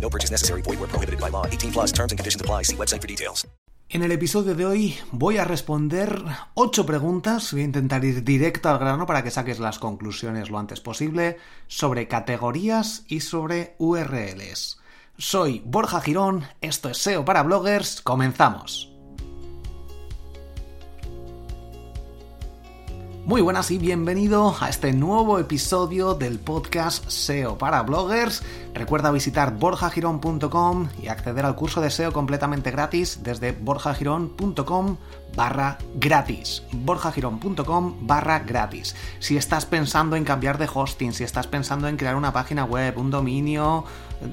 No purchase necessary. Void where prohibited by law. 18 plus terms and conditions apply. See website for details. En el episodio de hoy voy a responder ocho preguntas, voy a intentar ir directo al grano para que saques las conclusiones lo antes posible sobre categorías y sobre URLs. Soy Borja Girón, esto es SEO para bloggers, comenzamos. Muy buenas y bienvenido a este nuevo episodio del podcast SEO para bloggers. Recuerda visitar borjagirón.com y acceder al curso de SEO completamente gratis desde borjagirón.com barra gratis. borjagirón.com barra gratis. Si estás pensando en cambiar de hosting, si estás pensando en crear una página web, un dominio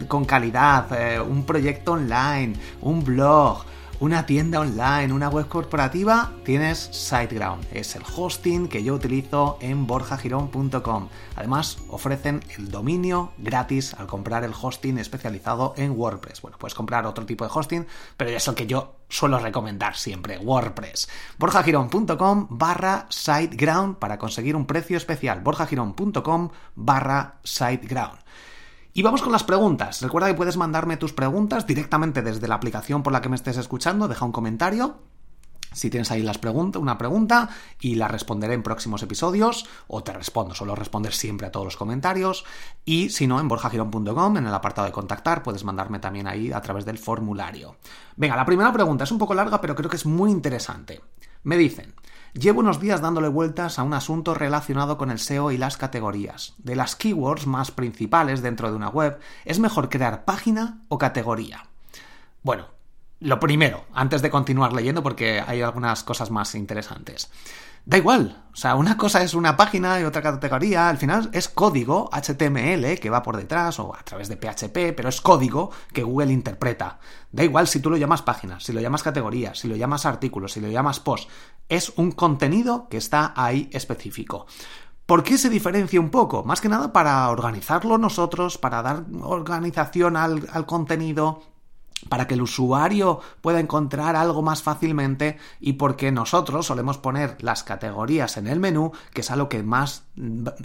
con calidad, eh, un proyecto online, un blog, una tienda online, una web corporativa, tienes SiteGround. Es el hosting que yo utilizo en borjagirón.com. Además, ofrecen el dominio gratis al comprar el hosting especializado en WordPress. Bueno, puedes comprar otro tipo de hosting, pero es el que yo suelo recomendar siempre, WordPress. borjagirón.com barra SiteGround para conseguir un precio especial. borjagirón.com barra SiteGround. Y vamos con las preguntas. Recuerda que puedes mandarme tus preguntas directamente desde la aplicación por la que me estés escuchando. Deja un comentario si tienes ahí las preguntas, una pregunta y la responderé en próximos episodios o te respondo, suelo responder siempre a todos los comentarios y si no en borjagirón.com en el apartado de contactar puedes mandarme también ahí a través del formulario. Venga, la primera pregunta es un poco larga pero creo que es muy interesante. Me dicen, Llevo unos días dándole vueltas a un asunto relacionado con el SEO y las categorías. De las keywords más principales dentro de una web, ¿es mejor crear página o categoría? Bueno, lo primero, antes de continuar leyendo porque hay algunas cosas más interesantes. Da igual, o sea, una cosa es una página y otra categoría, al final es código HTML que va por detrás o a través de PHP, pero es código que Google interpreta. Da igual si tú lo llamas página, si lo llamas categoría, si lo llamas artículo, si lo llamas post, es un contenido que está ahí específico. ¿Por qué se diferencia un poco? Más que nada para organizarlo nosotros, para dar organización al, al contenido, para que el usuario pueda encontrar algo más fácilmente y porque nosotros solemos poner las categorías en el menú, que es a lo que más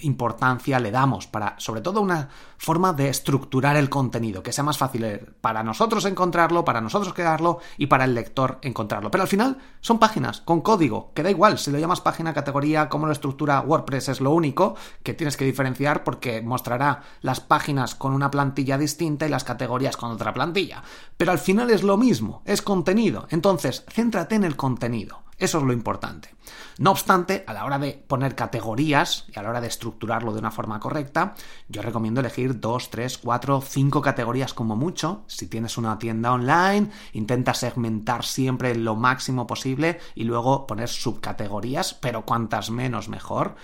importancia le damos para, sobre todo, una forma de estructurar el contenido, que sea más fácil para nosotros encontrarlo, para nosotros crearlo y para el lector encontrarlo. Pero al final son páginas con código, que da igual si lo llamas página, categoría, cómo lo estructura WordPress es lo único que tienes que diferenciar porque mostrará las páginas con una plantilla distinta y las categorías con otra plantilla. Pero al final es lo mismo, es contenido. Entonces, céntrate en el contenido. Eso es lo importante. No obstante, a la hora de poner categorías y a la hora de estructurarlo de una forma correcta, yo recomiendo elegir dos, tres, cuatro, cinco categorías como mucho. Si tienes una tienda online, intenta segmentar siempre lo máximo posible y luego poner subcategorías, pero cuantas menos mejor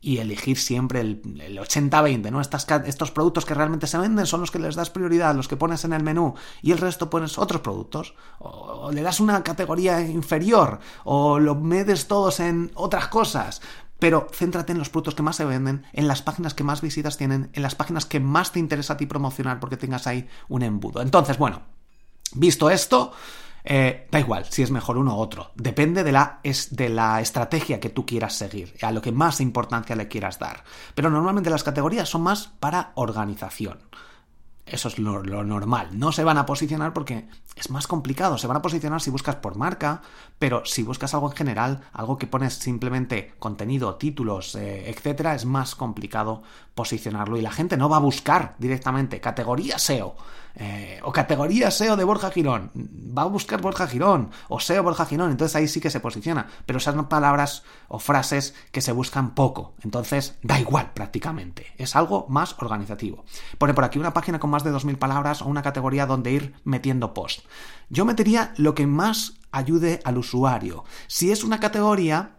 y elegir siempre el, 80-20, ¿no? estos productos que realmente se venden son los que les das prioridad, los que pones en el menú y el resto pones otros productos. O, le das una categoría inferior o lo medes todos en otras cosas. Pero céntrate en los productos que más se venden, en las páginas que más visitas tienen, en las páginas que más te interesa a ti promocionar porque tengas ahí un embudo. Entonces, bueno, visto esto, Eh, da igual si es mejor uno u otro. Depende de la, es, de la estrategia que tú quieras seguir, a lo que más importancia le quieras dar. Pero normalmente las categorías son más para organización. Eso es lo, normal. No se van a posicionar porque es más complicado. Se van a posicionar si buscas por marca, pero si buscas algo en general, algo que pones simplemente contenido, títulos, eh, etcétera, es más complicado posicionarlo y la gente no va a buscar directamente categoría SEO eh, o categoría SEO de Borja Girón. Va a buscar Borja Girón o SEO Borja Girón, entonces ahí sí que se posiciona. Pero son palabras o frases que se buscan poco, entonces da igual prácticamente. Es algo más organizativo. Pone por aquí una página con más de 2.000 palabras o una categoría donde ir metiendo post. Yo metería lo que más ayude al usuario. Si es una categoría,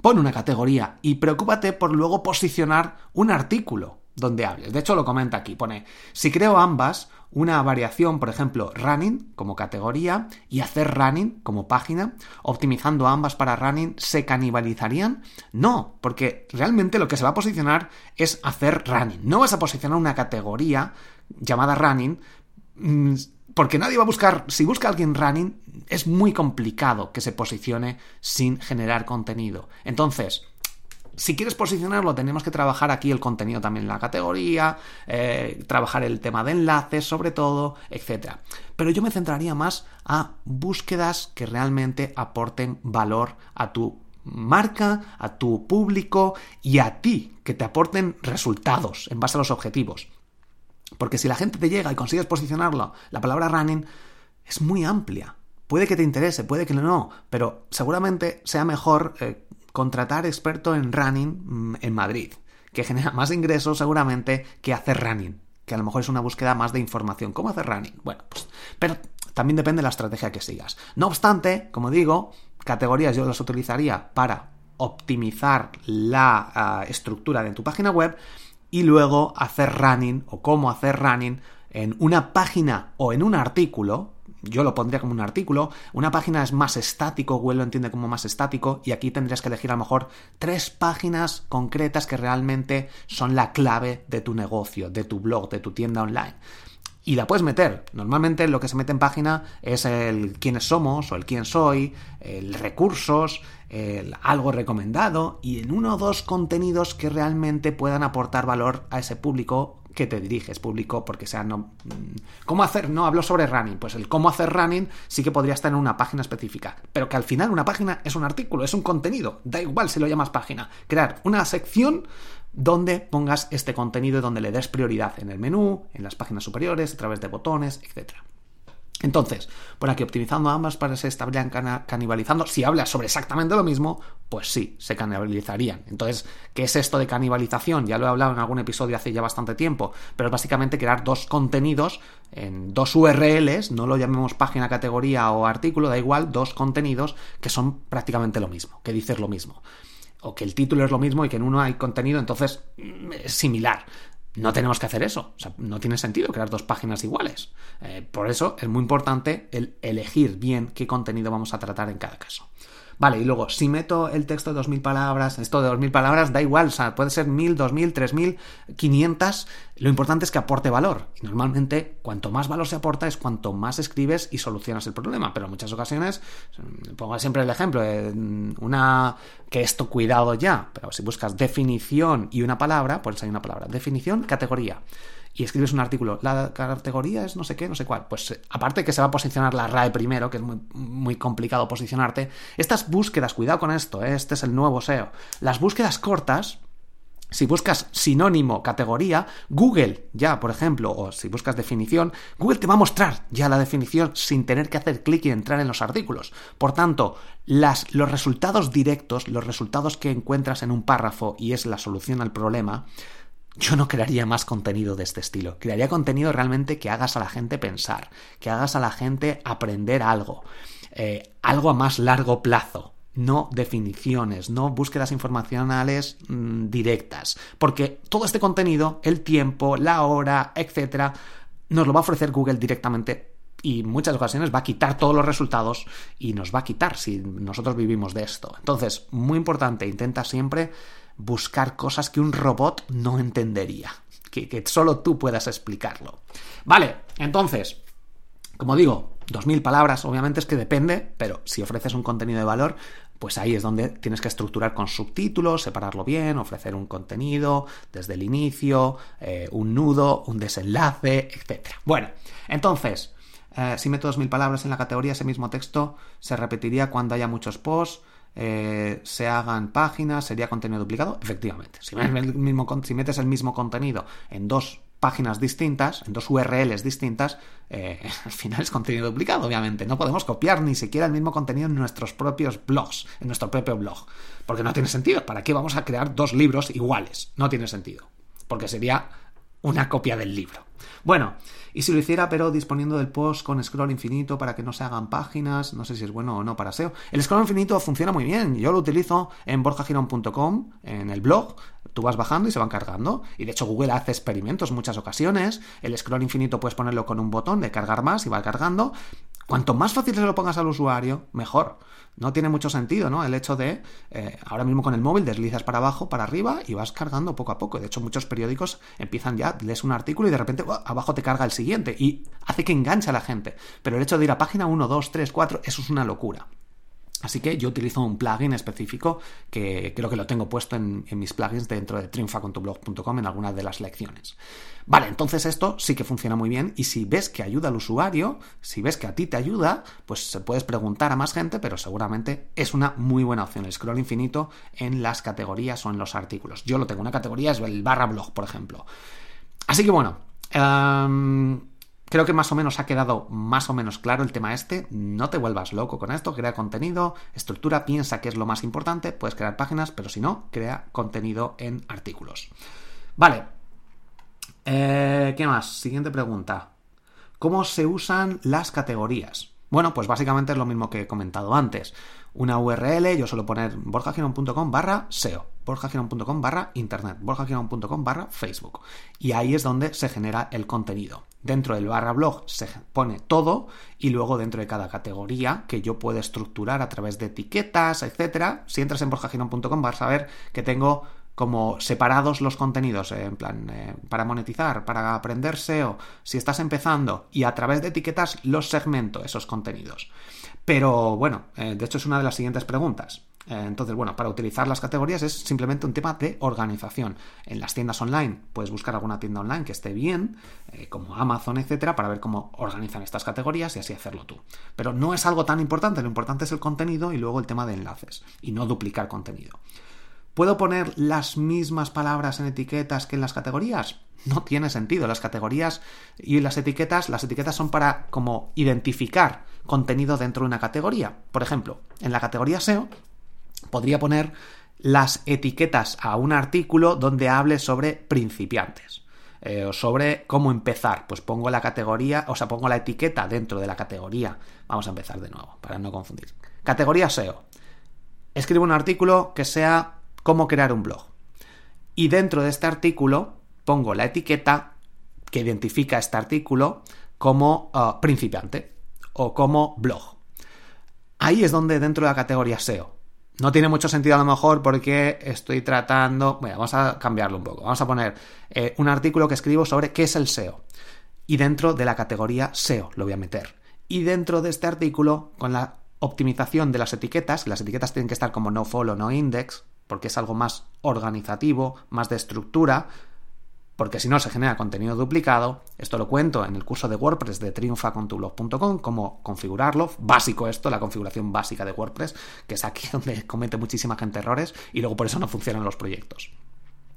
pon una categoría y preocúpate por luego posicionar un artículo donde hables. De hecho, lo comenta aquí. Pone, si creo ambas, una variación, por ejemplo, running como categoría y hacer running como página, optimizando ambas para running, ¿se canibalizarían? No, porque realmente lo que se va a posicionar es hacer running. No vas a posicionar una categoría llamada running mm, porque nadie va a buscar, si busca alguien running, es muy complicado que se posicione sin generar contenido. Entonces, si quieres posicionarlo, tenemos que trabajar aquí el contenido también en la categoría, eh, trabajar el tema de enlaces, sobre todo, etc. Pero yo me centraría más a búsquedas que realmente aporten valor a tu marca, a tu público y a ti, que te aporten resultados en base a los objetivos. Porque si la gente te llega y consigues posicionarlo, la palabra running es muy amplia. Puede que te interese, puede que no, pero seguramente sea mejor eh, contratar experto en running mm, en Madrid, que genera más ingresos seguramente que hacer running, que a lo mejor es una búsqueda más de información. ¿Cómo hacer running? Bueno, pues, pero también depende de la estrategia que sigas. No obstante, como digo, categorías yo las utilizaría para optimizar la ah, estructura de tu página web y luego hacer running o cómo hacer running en una página o en un artículo, yo lo pondría como un artículo, una página es más estático, Google lo entiende como más estático, y aquí tendrías que elegir a lo mejor tres páginas concretas que realmente son la clave de tu negocio, de tu blog, de tu tienda online. Y la puedes meter. Normalmente lo que se mete en página es el quiénes somos o el quién soy, el recursos, el algo recomendado y en uno o dos contenidos que realmente puedan aportar valor a ese público que te diriges, público, porque sea no. Mm, ¿Cómo hacer? No, hablo sobre running. Pues el cómo hacer running sí que podría estar en una página específica. Pero que al final una página es un artículo, es un contenido. Da igual si lo llamas página. Crear una sección donde pongas este contenido y donde le des prioridad en el menú, en las páginas superiores, a través de botones, etcétera. Entonces, por aquí optimizando ambas para se estarían canibalizando. Si hablas sobre exactamente lo mismo, pues sí, se canibalizarían. Entonces, ¿qué es esto de canibalización? Ya lo he hablado en algún episodio hace ya bastante tiempo, pero es básicamente crear dos contenidos en dos URLs, no lo llamemos página, categoría o artículo, da igual, dos contenidos que son prácticamente lo mismo, que dices lo mismo o que el título es lo mismo y que en uno hay contenido, entonces mm, es similar. No tenemos que hacer eso. No tiene sentido crear dos páginas iguales. Eh, por eso es muy importante el elegir bien qué contenido vamos a tratar en cada caso. Vale, y luego, si meto el texto de 2.000 palabras, esto de 2.000 palabras da igual, o sea, puede ser 1.000, 2.000, 3.000, 500, lo importante es que aporte valor. Y normalmente, cuanto más valor se aporta es cuanto más escribes y solucionas el problema. Pero en muchas ocasiones, pongo siempre el ejemplo de una que esto cuidado ya, pero si buscas definición y una palabra, pues hay una palabra, definición, categoría y escribes un artículo, la categoría es no sé qué, no sé cuál. Pues eh, aparte que se va a posicionar la RAE primero, que es muy, muy complicado posicionarte, estas búsquedas, cuidado con esto, eh, este es el nuevo SEO. Las búsquedas cortas, si buscas sinónimo, categoría, Google ya, por ejemplo, o si buscas definición, Google te va a mostrar ya la definición sin tener que hacer clic y entrar en los artículos. Por tanto, las, los resultados directos, los resultados que encuentras en un párrafo y es la solución al problema, yo no crearía más contenido de este estilo. Crearía contenido realmente que hagas a la gente pensar, que hagas a la gente aprender algo, eh, algo a más largo plazo. No definiciones, no búsquedas informacionales mm, directas. Porque todo este contenido, el tiempo, la hora, etcétera, nos lo va a ofrecer Google directamente y muchas ocasiones va a quitar todos los resultados y nos va a quitar si nosotros vivimos de esto. Entonces, muy importante, intenta siempre buscar cosas que un robot no entendería, que, solo tú puedas explicarlo. Vale, entonces, Como digo, 2.000 palabras, obviamente es que depende, pero si ofreces un contenido de valor, pues ahí es donde tienes que estructurar con subtítulos, separarlo bien, ofrecer un contenido desde el inicio, eh, un nudo, un desenlace, etc. Bueno, entonces, eh, si meto 2.000 palabras en la categoría, ese mismo texto se repetiría cuando haya muchos posts, eh, se hagan páginas, sería contenido duplicado. Efectivamente, si metes el mismo contenido en dos páginas distintas, en dos URLs distintas, eh, al final es contenido duplicado, obviamente. No podemos copiar ni siquiera el mismo contenido en nuestros propios blogs, en nuestro propio blog. Porque no tiene sentido. ¿Para qué vamos a crear dos libros iguales? No tiene sentido. Porque sería una copia del libro. Bueno, y si lo hiciera, pero disponiendo del post con scroll infinito para que no se hagan páginas, no sé si es bueno o no para SEO. El scroll infinito funciona muy bien. Yo lo utilizo en borjagirón.com, en el blog. Tú vas bajando y se van cargando. Y de hecho, Google hace experimentos en muchas ocasiones. El scroll infinito puedes ponerlo con un botón de cargar más y va cargando. Cuanto más fácil se lo pongas al usuario, mejor. No tiene mucho sentido, ¿no? El hecho de, eh, ahora mismo con el móvil deslizas para abajo, para arriba y vas cargando poco a poco. De hecho, muchos periódicos empiezan ya, lees un artículo y de repente abajo te carga el siguiente y hace que enganche a la gente. Pero el hecho de ir a página 1, 2, 3, 4, eso es una locura. Así que yo utilizo un plugin específico que creo que lo tengo puesto en, mis plugins dentro de triunfacontublog.com en algunas de las lecciones. Vale, entonces esto sí que funciona muy bien y si ves que ayuda al usuario, si ves que a ti te ayuda, pues se puedes preguntar a más gente, pero seguramente es una muy buena opción el scroll infinito en las categorías o en los artículos. Yo lo tengo, una categoría es el barra blog, por ejemplo. Así que bueno, em, Creo que más o menos ha quedado más o menos claro el tema este. No te vuelvas loco con esto. Crea contenido, estructura, piensa que es lo más importante. Puedes crear páginas, pero si no, crea contenido en artículos. Vale. Eh, ¿Qué más? Siguiente pregunta. ¿Cómo se usan las categorías? Bueno, pues básicamente es lo mismo que he comentado antes. Una URL, yo suelo poner borjagiron.com barra SEO, borjagiron.com barra internet, borjagiron.com barra Facebook. Y ahí es donde se genera el contenido. Dentro del barra blog se pone todo y luego dentro de cada categoría que yo puedo estructurar a través de etiquetas, etcétera. Si entras en borjagiron.com vas a ver que tengo como separados los contenidos, eh, en plan, eh, para monetizar, para aprender SEO, si estás empezando, y a través de etiquetas los segmento esos contenidos. Pero bueno, eh, de hecho es una de las siguientes preguntas. Entonces, bueno, para utilizar las categorías es simplemente un tema de organización. En las tiendas online puedes buscar alguna tienda online que esté bien, como Amazon, etcétera, para ver cómo organizan estas categorías y así hacerlo tú. Pero no es algo tan importante, lo importante es el contenido y luego el tema de enlaces y no duplicar contenido. ¿Puedo poner las mismas palabras en etiquetas que en las categorías? No tiene sentido. Las categorías y las etiquetas, las etiquetas son para como identificar contenido dentro de una categoría. Por ejemplo, en la categoría SEO podría poner las etiquetas a un artículo donde hable sobre principiantes. Eh, o sobre cómo empezar. Pues pongo la categoría, o sea, pongo la etiqueta dentro de la categoría. Vamos a empezar de nuevo, para no confundir. Categoría SEO. Escribo un artículo que sea cómo crear un blog. Y dentro de este artículo pongo la etiqueta que identifica este artículo como uh, principiante o como blog. Ahí es donde dentro de la categoría SEO. No tiene mucho sentido a lo mejor porque estoy tratando... Bueno, vamos a cambiarlo un poco. Vamos a poner eh, un artículo que escribo sobre qué es el SEO. Y dentro de la categoría SEO lo voy a meter. Y dentro de este artículo, con la optimización de las etiquetas, las etiquetas tienen que estar como no follow, no index, porque es algo más organizativo, más de estructura, porque si no se genera contenido duplicado. Esto lo cuento en el curso de WordPress de triunfacontublog.com, cómo configurarlo. Básico esto, la configuración básica de WordPress, que es aquí donde comete muchísima gente errores y luego por eso no funcionan los proyectos.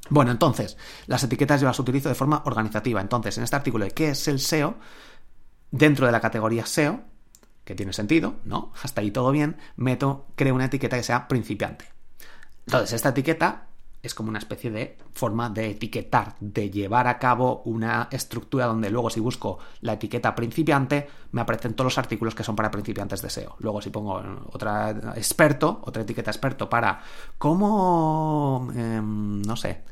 Bueno, entonces, las etiquetas yo las utilizo de forma organizativa. Entonces, en este artículo de qué es el SEO, dentro de la categoría SEO, que tiene sentido, ¿no? Hasta ahí todo bien, meto, creo una etiqueta que sea principiante. Entonces, esta etiqueta es como una especie de forma de etiquetar, de llevar a cabo una estructura donde luego si busco la etiqueta principiante, me aparecen todos los artículos que son para principiantes de SEO. Luego si pongo otra experto, otra etiqueta experto para cómo, em, no sé,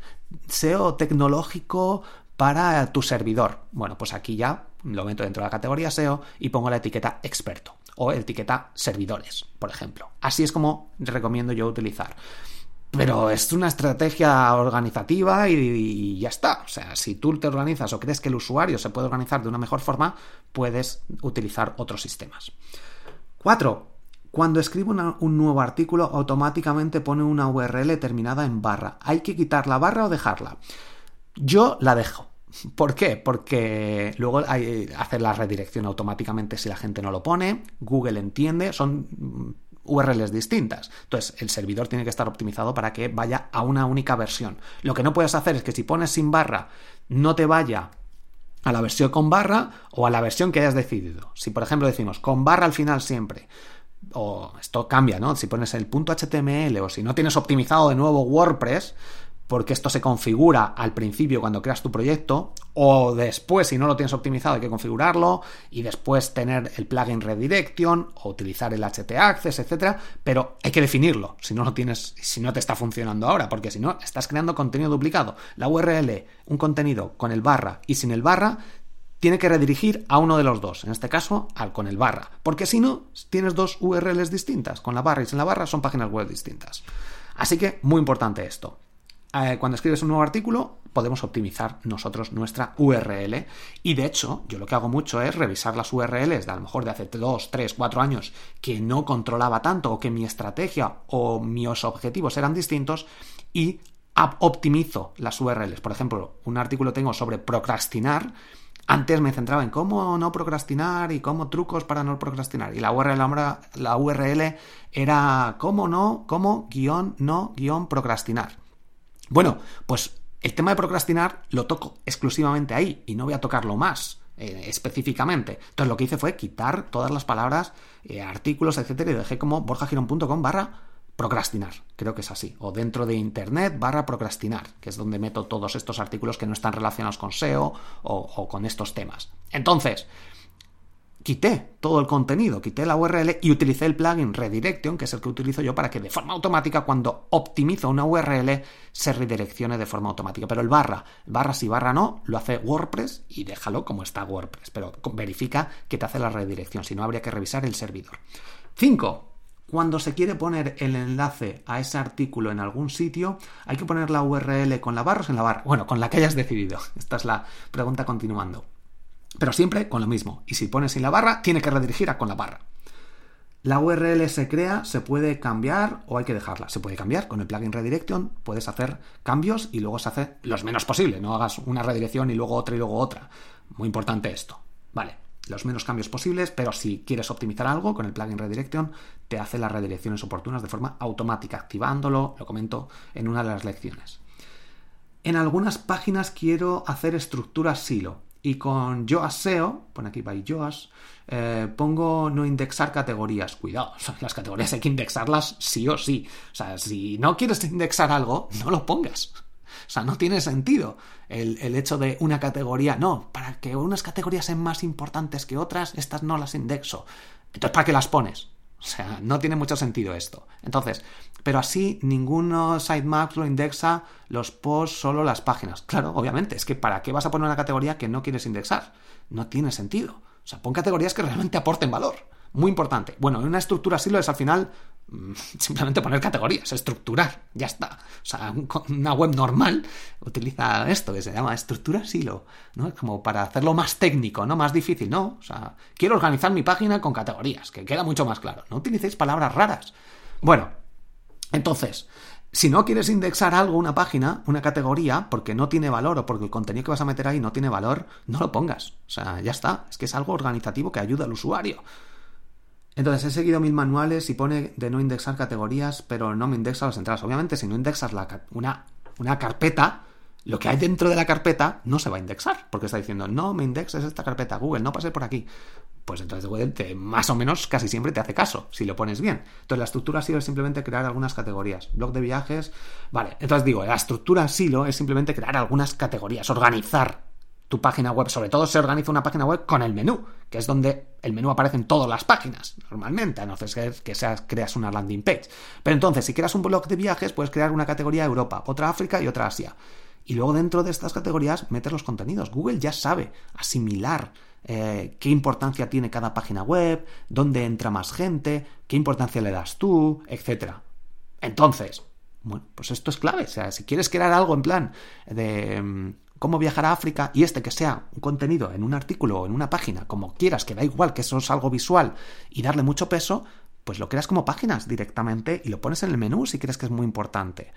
SEO tecnológico para tu servidor. Bueno, pues aquí ya lo meto dentro de la categoría SEO y pongo la etiqueta experto o etiqueta servidores, por ejemplo. Así es como recomiendo yo utilizar. Pero es una estrategia organizativa y, ya está. O sea, si tú te organizas o crees que el usuario se puede organizar de una mejor forma, puedes utilizar otros sistemas. 4. Cuando escribo un nuevo artículo, automáticamente pone una URL terminada en barra. ¿Hay que quitar la barra o dejarla? Yo la dejo. ¿Por qué? Porque luego hay, hacer la redirección automáticamente si la gente no lo pone. Google entiende. Son URLs distintas. Entonces, el servidor tiene que estar optimizado para que vaya a una única versión. Lo que no puedes hacer es que si pones sin barra, no te vaya a la versión con barra o a la versión que hayas decidido. Si, por ejemplo, decimos con barra al final siempre, o esto cambia, ¿no? Si pones el punto HTML o si no tienes optimizado de nuevo WordPress, porque esto se configura al principio cuando creas tu proyecto, o después, si no lo tienes optimizado, hay que configurarlo, y después tener el plugin redirection, o utilizar el htaccess, etcétera, pero hay que definirlo, si no lo tienes, si no te está funcionando ahora, porque si no, estás creando contenido duplicado. La URL, un contenido con el barra y sin el barra, tiene que redirigir a uno de los dos, en este caso al con el barra, porque si no, tienes dos URLs distintas, con la barra y sin la barra son páginas web distintas. Así que muy importante esto. Eh, cuando escribes un nuevo artículo, podemos optimizar nosotros nuestra URL. Y de hecho, yo lo que hago mucho es revisar las URLs de a lo mejor de hace 2, 3, 4 años que no controlaba tanto o que mi estrategia o mis objetivos eran distintos y optimizo las URLs. Por ejemplo, un artículo tengo sobre procrastinar. Antes me centraba en cómo no procrastinar y cómo trucos para no procrastinar. Y la URL, la URL era cómo no, cómo guion no guion procrastinar. Bueno, pues el tema de procrastinar lo toco exclusivamente ahí y no voy a tocarlo más. Eh, específicamente. Entonces lo que hice fue quitar todas las palabras, eh, artículos, etcétera, y dejé como borjagiron.com barra procrastinar, creo que es así, o dentro de internet barra procrastinar, que es donde meto todos estos artículos que no están relacionados con SEO o con estos temas. Entonces, quité todo el contenido, quité la URL y utilicé el plugin Redirection, que es el que utilizo yo para que de forma automática cuando optimizo una URL se redireccione de forma automática. Pero el barra, barra sí, barra no, lo hace WordPress y déjalo como está WordPress, pero verifica que te hace la redirección, si no habría que revisar el servidor. 5. Cuando se quiere poner el enlace a ese artículo en algún sitio, hay que poner la URL con la barra o sin la barra. Bueno, con la que hayas decidido. Esta es la pregunta continuando. Pero siempre con lo mismo. Y si pones sin la barra, tiene que redirigir a con la barra. La URL se crea, se puede cambiar o hay que dejarla. Se puede cambiar con el plugin Redirection, puedes hacer cambios y luego se hace los menos posible. No hagas una redirección y luego otra y luego otra. Muy importante esto. Vale, los menos cambios posibles, pero si quieres optimizar algo con el plugin Redirection, te hace las redirecciones oportunas de forma automática, activándolo, lo comento en una de las lecciones. En algunas páginas quiero hacer estructuras silo y con Yoast SEO, pone aquí by eh, pongo no indexar categorías. Cuidado, las categorías hay que indexarlas sí o sí. O sea, si no quieres indexar algo, no lo pongas. O sea, no tiene sentido el, el, hecho de una categoría. No, para que unas categorías sean más importantes que otras, estas no las indexo. Entonces, ¿para qué las pones? O sea, no tiene mucho sentido esto. Entonces, pero así ninguno sitemaps lo indexa los posts, solo las páginas. Claro, obviamente, es que ¿para qué vas a poner una categoría que no quieres indexar? No tiene sentido. O sea, pon categorías que realmente aporten valor. Muy importante. Bueno, en una estructura silo es al final mm, simplemente poner categorías, estructurar, ya está. O sea, una web normal utiliza esto que se llama estructura silo, ¿no? Como para hacerlo más técnico, ¿no? Más difícil, ¿no? O sea, quiero organizar mi página con categorías, que queda mucho más claro. No utilicéis palabras raras. Bueno, entonces, si no quieres indexar algo, una página, una categoría, porque no tiene valor o porque el contenido que vas a meter ahí no tiene valor, no lo pongas. O sea, ya está. Es que es algo organizativo que ayuda al usuario. Entonces he seguido mil manuales y pone de no indexar categorías, pero no me indexa las entradas. Obviamente, si no indexas una, una carpeta, lo que hay dentro de la carpeta no se va a indexar, porque está diciendo, no me indexes esta carpeta, Google, no pase por aquí. Pues entonces Google te, más o menos casi siempre te hace caso, si lo pones bien. Entonces la estructura silo es simplemente crear algunas categorías. Blog de viajes, vale. Entonces digo, la estructura silo es simplemente crear algunas categorías, organizar tu página web. Sobre todo se organiza una página web con el menú, que es donde el menú aparece en todas las páginas, normalmente, a no ser que seas, creas una landing page. Pero entonces, si creas un blog de viajes, puedes crear una categoría Europa, otra África y otra Asia. Y luego dentro de estas categorías meter los contenidos. Google ya sabe asimilar eh, qué importancia tiene cada página web, dónde entra más gente, qué importancia le das tú, etc. Entonces, Bueno, pues esto es clave. O sea, si quieres crear algo en plan de mm, cómo viajar a África y este que sea un contenido en un artículo o en una página, como quieras, que da igual que eso es algo visual y darle mucho peso, pues lo creas como páginas directamente y lo pones en el menú si crees que es muy importante.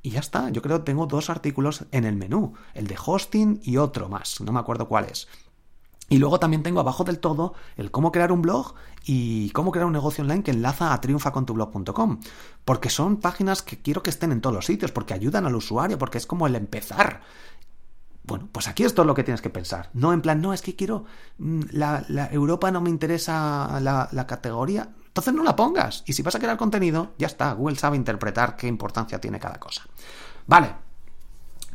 Y ya está, yo creo que tengo dos artículos en el menú, el de hosting y otro más, no me acuerdo cuál es. Y luego también tengo abajo del todo el cómo crear un blog y cómo crear un negocio online que enlaza a triunfacontublog.com. Porque son páginas que quiero que estén en todos los sitios, porque ayudan al usuario, porque es como el empezar. Bueno, pues aquí es todo lo que tienes que pensar. No en plan, no, es que quiero. Mm, la, Europa no me interesa la, la categoría. Entonces no la pongas. Y si vas a crear contenido, ya está. Google sabe interpretar qué importancia tiene cada cosa. Vale,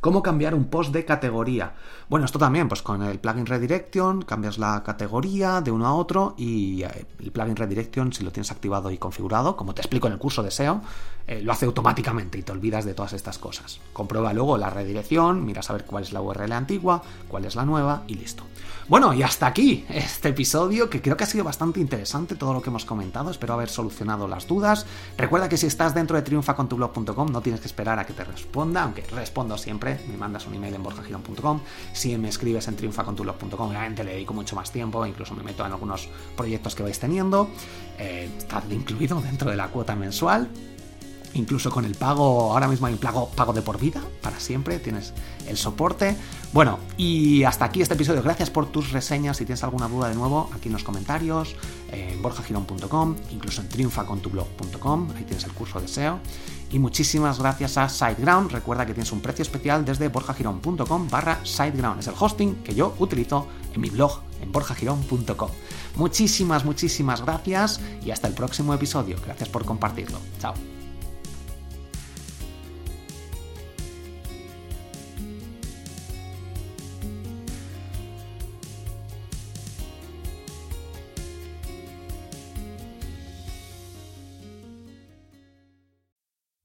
¿Cómo cambiar un post de categoría? Bueno, esto también, pues con el plugin Redirection, cambias la categoría de uno a otro y eh, el plugin Redirection, si lo tienes activado y configurado, como te explico en el curso de SEO, eh, lo hace automáticamente y te olvidas de todas estas cosas. Comprueba luego la redirección, mira a ver cuál es la URL antigua, cuál es la nueva y listo. Bueno, y hasta aquí este episodio que creo que ha sido bastante interesante todo lo que hemos comentado. Espero haber solucionado las dudas. Recuerda que si estás dentro de triunfacontublog.com no tienes que esperar a que te responda, aunque respondo siempre. Me mandas un email en borjagirón.com. Si me escribes en triunfacontublog.com, obviamente le dedico mucho más tiempo, incluso me meto en algunos proyectos que vais teniendo. Eh, está incluido dentro de la cuota mensual. Incluso con el pago, ahora mismo hay un pago, pago de por vida, para siempre, tienes el soporte. Bueno, y hasta aquí este episodio. Gracias por tus reseñas. Si tienes alguna duda de nuevo, aquí en los comentarios, en borjagirón.com, incluso en triunfacontublog.com, ahí tienes el curso de SEO. Y muchísimas gracias a SiteGround. Recuerda que tienes un precio especial desde borjagirón.com barra SiteGround. Es el hosting que yo utilizo en mi blog en borjagirón.com. Muchísimas, muchísimas gracias y hasta el próximo episodio. Gracias por compartirlo. Chao.